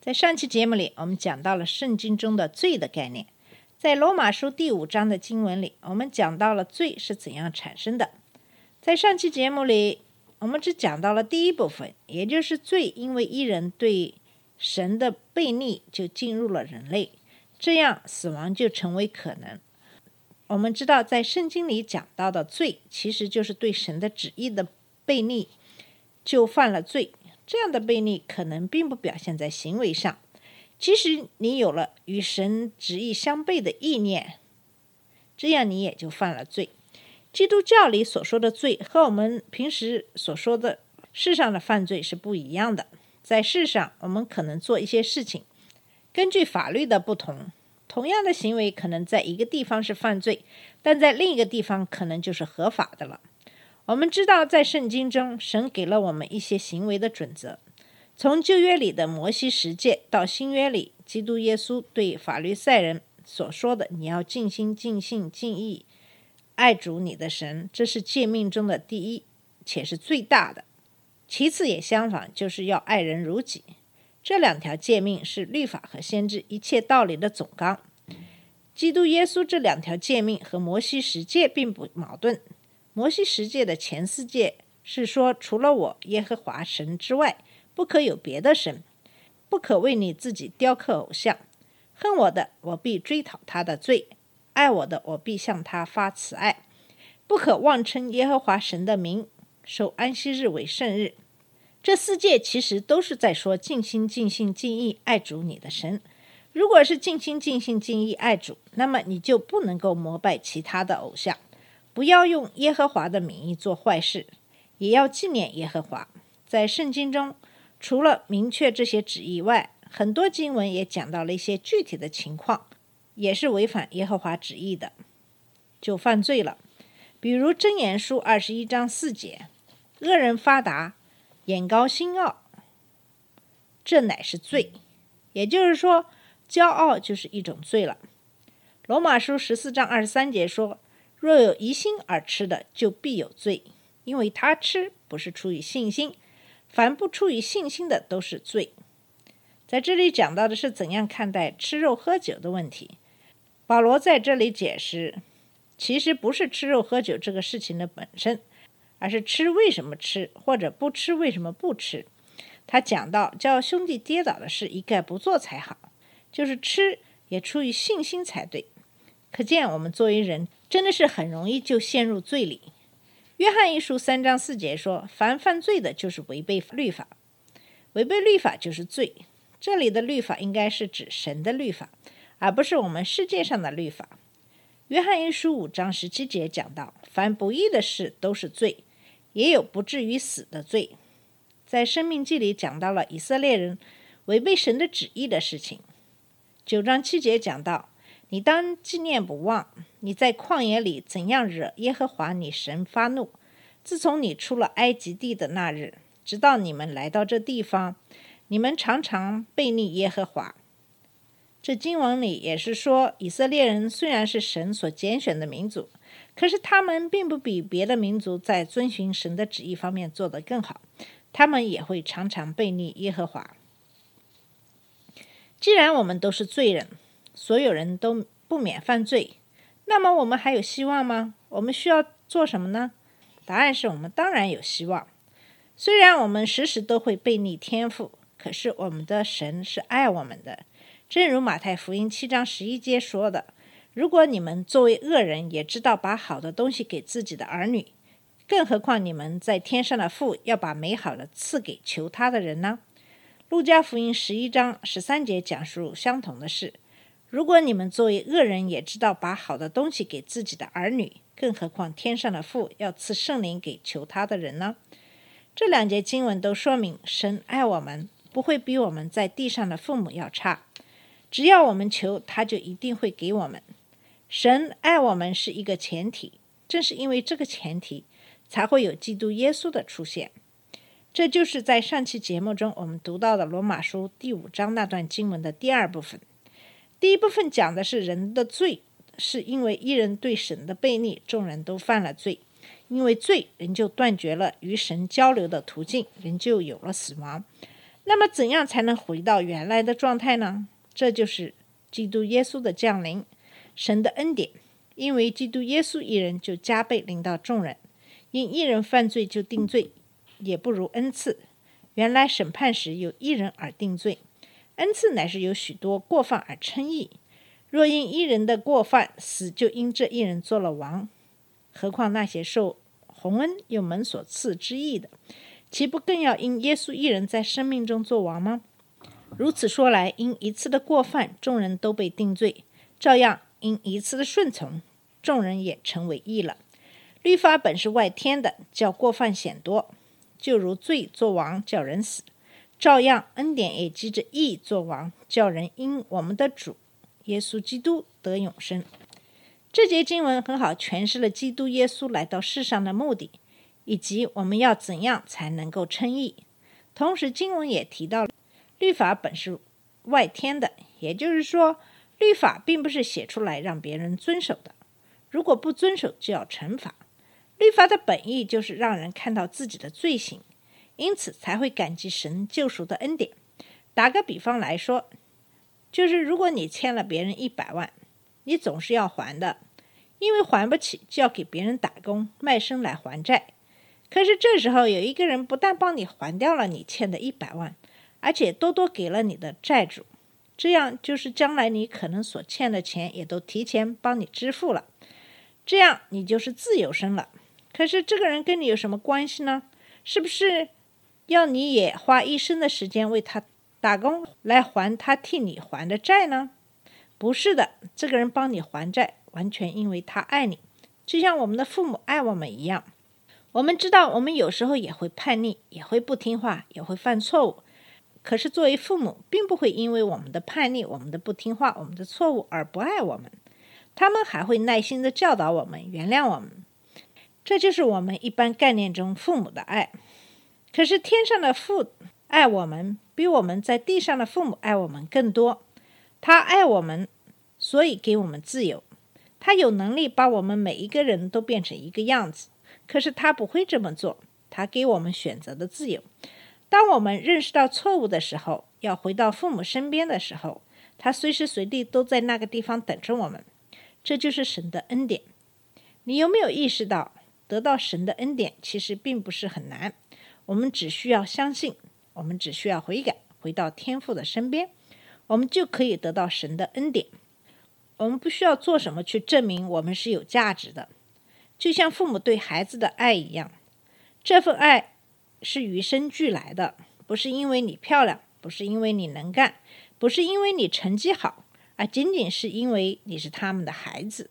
在上期节目里，我们讲到了圣经中的罪的概念。在罗马书第五章的经文里，我们讲到了罪是怎样产生的。在上期节目里，我们只讲到了第一部分，也就是罪因为一人对神的悖逆就进入了人类，这样死亡就成为可能。我们知道，在圣经里讲到的罪，其实就是对神的旨意的悖逆，就犯了罪。这样的悖逆可能并不表现在行为上，即使你有了与神旨意相悖的意念，这样你也就犯了罪。基督教里所说的罪和我们平时所说的世上的犯罪是不一样的。在世上，我们可能做一些事情，根据法律的不同，同样的行为可能在一个地方是犯罪，但在另一个地方可能就是合法的了。我们知道，在圣经中，神给了我们一些行为的准则。从旧约里的摩西十诫到新约里，基督耶稣对法律赛人所说的：“你要尽心、尽性、尽意爱主你的神。”这是诫命中的第一，且是最大的。其次也相反，就是要爱人如己。这两条诫命是律法和先知一切道理的总纲。基督耶稣这两条诫命和摩西十诫并不矛盾。摩西十诫的前四诫是说，除了我耶和华神之外，不可有别的神，不可为你自己雕刻偶像。恨我的，我必追讨他的罪；爱我的，我必向他发慈爱。不可妄称耶和华神的名，守安息日为圣日。这四诫其实都是在说尽心、尽性、尽意爱主你的神。如果是尽心、尽性、尽意爱主，那么你就不能够膜拜其他的偶像。不要用耶和华的名义做坏事，也要纪念耶和华。在圣经中，除了明确这些旨意外，很多经文也讲到了一些具体的情况，也是违反耶和华旨意的，就犯罪了。比如《箴言书》二十一章四节：“恶人发达，眼高心傲，这乃是罪。”也就是说，骄傲就是一种罪了。《罗马书》十四章二十三节说。若有疑心而吃的，就必有罪，因为他吃不是出于信心，凡不出于信心的都是罪。在这里讲到的是怎样看待吃肉喝酒的问题。保罗在这里解释，其实不是吃肉喝酒这个事情的本身，而是吃为什么吃，或者不吃为什么不吃。他讲到叫兄弟跌倒的事一概不做才好，就是吃也出于信心才对。可见我们作为人。真的是很容易就陷入罪里。约翰一书三章四节说：“凡犯罪的，就是违背律法；违背律法就是罪。”这里的律法应该是指神的律法，而不是我们世界上的律法。约翰一书五章十七节讲到：“凡不义的事都是罪，也有不至于死的罪。”在生命记里讲到了以色列人违背神的旨意的事情。九章七节讲到。你当纪念不忘，你在旷野里怎样惹耶和华你神发怒？自从你出了埃及地的那日，直到你们来到这地方，你们常常背逆耶和华。这经文里也是说，以色列人虽然是神所拣选的民族，可是他们并不比别的民族在遵循神的旨意方面做得更好，他们也会常常背逆耶和华。既然我们都是罪人，所有人都不免犯罪，那么我们还有希望吗？我们需要做什么呢？答案是我们当然有希望。虽然我们时时都会背逆天赋，可是我们的神是爱我们的。正如马太福音七章十一节说的：“如果你们作为恶人也知道把好的东西给自己的儿女，更何况你们在天上的父要把美好的赐给求他的人呢？”路加福音十一章十三节讲述相同的事。如果你们作为恶人也知道把好的东西给自己的儿女，更何况天上的父要赐圣灵给求他的人呢？这两节经文都说明神爱我们，不会比我们在地上的父母要差。只要我们求，他就一定会给我们。神爱我们是一个前提，正是因为这个前提，才会有基督耶稣的出现。这就是在上期节目中我们读到的罗马书第五章那段经文的第二部分。第一部分讲的是人的罪，是因为一人对神的背逆，众人都犯了罪。因为罪，人就断绝了与神交流的途径，人就有了死亡。那么，怎样才能回到原来的状态呢？这就是基督耶稣的降临，神的恩典。因为基督耶稣一人就加倍领到众人，因一人犯罪就定罪，也不如恩赐。原来审判时有一人而定罪，恩赐乃是有许多过犯而称义。若因一人的过犯死，就因这一人做了王。何况那些受洪恩又门所赐之意的，岂不更要因耶稣一人在生命中做王吗？如此说来，因一次的过犯，众人都被定罪；照样因一次的顺从，众人也成为义了。律法本是外天的，叫过犯显多；就如罪作王，叫人死；照样恩典也积着义作王，叫人因我们的主耶稣基督得永生。这节经文很好诠释了基督耶稣来到世上的目的，以及我们要怎样才能够称义。同时，经文也提到，律法本是外天的，也就是说，律法并不是写出来让别人遵守的。如果不遵守，就要惩罚。律法的本意就是让人看到自己的罪行，因此才会感激神救赎的恩典。打个比方来说，就是如果你欠了别人一百万。你总是要还的，因为还不起就要给别人打工卖身来还债。可是这时候有一个人不但帮你还掉了你欠的一百万，而且多多给了你的债主，这样就是将来你可能所欠的钱也都提前帮你支付了，这样你就是自由身了。可是这个人跟你有什么关系呢？是不是要你也花一生的时间为他打工来还他替你还的债呢？不是的，这个人帮你还债，完全因为他爱你，就像我们的父母爱我们一样。我们知道，我们有时候也会叛逆，也会不听话，也会犯错误。可是作为父母，并不会因为我们的叛逆、我们的不听话、我们的错误而不爱我们，他们还会耐心的教导我们、原谅我们。这就是我们一般概念中父母的爱。可是天上的父爱我们，比我们在地上的父母爱我们更多。他爱我们，所以给我们自由。他有能力把我们每一个人都变成一个样子，可是他不会这么做。他给我们选择的自由。当我们认识到错误的时候，要回到父母身边的时候，他随时随地都在那个地方等着我们。这就是神的恩典。你有没有意识到，得到神的恩典其实并不是很难？我们只需要相信，我们只需要悔改，回到天父的身边。我们就可以得到神的恩典。我们不需要做什么去证明我们是有价值的，就像父母对孩子的爱一样。这份爱是与生俱来的，不是因为你漂亮，不是因为你能干，不是因为你成绩好，而仅仅是因为你是他们的孩子。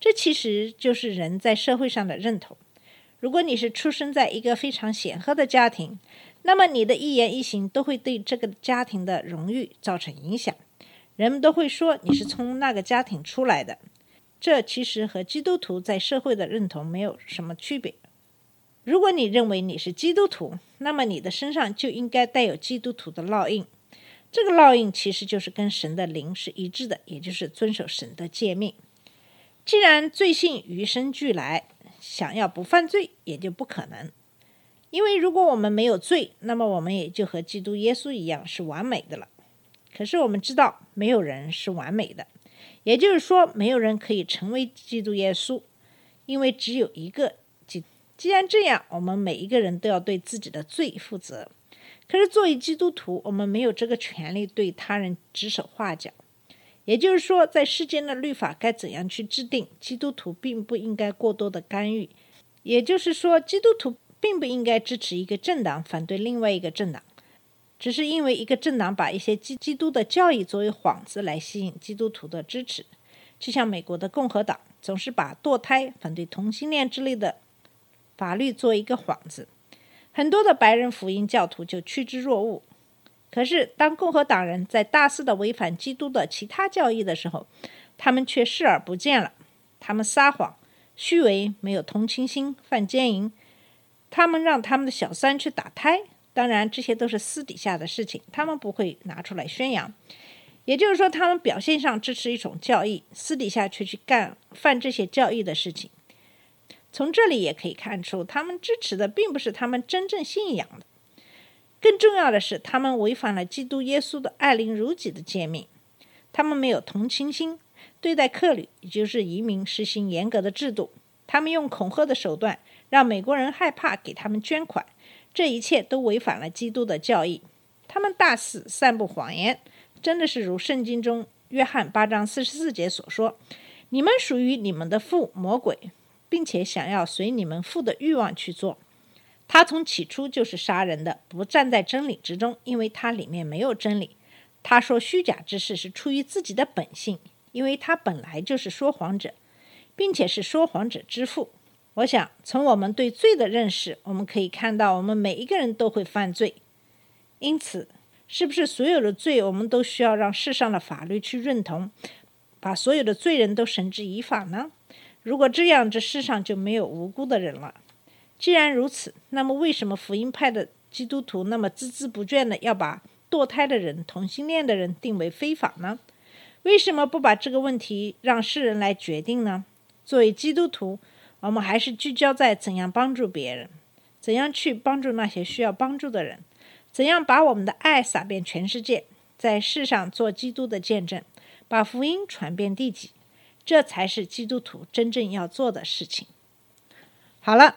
这其实就是人在社会上的认同。如果你是出生在一个非常显赫的家庭，那么你的一言一行都会对这个家庭的荣誉造成影响，人们都会说你是从那个家庭出来的。这其实和基督徒在社会的认同没有什么区别。如果你认为你是基督徒，那么你的身上就应该带有基督徒的烙印。这个烙印其实就是跟神的灵是一致的，也就是遵守神的诫命。既然罪性与生俱来，想要不犯罪也就不可能。因为如果我们没有罪，那么我们也就和基督耶稣一样是完美的了。可是我们知道，没有人是完美的，也就是说，没有人可以成为基督耶稣，因为只有一个基。既然这样，我们每一个人都要对自己的罪负责。可是作为基督徒，我们没有这个权利对他人指手画脚。也就是说，在世间的律法该怎样去制定，基督徒并不应该过多的干预。也就是说，基督徒。并不应该支持一个政党反对另外一个政党，只是因为一个政党把一些基基督的教义作为幌子来吸引基督徒的支持，就像美国的共和党总是把堕胎、反对同性恋之类的法律做一个幌子，很多的白人福音教徒就趋之若鹜。可是，当共和党人在大肆的违反基督的其他教义的时候，他们却视而不见了。他们撒谎、虚伪、没有同情心、犯奸淫。他们让他们的小三去打胎，当然这些都是私底下的事情，他们不会拿出来宣扬。也就是说，他们表现上支持一种教义，私底下却去干犯这些教义的事情。从这里也可以看出，他们支持的并不是他们真正信仰的。更重要的是，他们违反了基督耶稣的爱邻如己的诫命。他们没有同情心，对待客旅，也就是移民，实行严格的制度。他们用恐吓的手段，让美国人害怕给他们捐款。这一切都违反了基督的教义。他们大肆散布谎言，真的是如圣经中约翰八章四十四节所说：“你们属于你们的父魔鬼，并且想要随你们父的欲望去做。”他从起初就是杀人的，不站在真理之中，因为他里面没有真理。他说虚假之事是出于自己的本性，因为他本来就是说谎者，并且是说谎者之父。我想从我们对罪的认识，我们可以看到，我们每一个人都会犯罪。因此，是不是所有的罪，我们都需要让世上的法律去认同，把所有的罪人都绳之以法呢？如果这样，这世上就没有无辜的人了。既然如此，那么为什么福音派的基督徒那么孜孜不倦的要把堕胎的人、同性恋的人定为非法呢？为什么不把这个问题让世人来决定呢？作为基督徒，我们还是聚焦在怎样帮助别人，怎样去帮助那些需要帮助的人，怎样把我们的爱洒遍全世界，在世上做基督的见证，把福音传遍地极，这才是基督徒真正要做的事情。好了。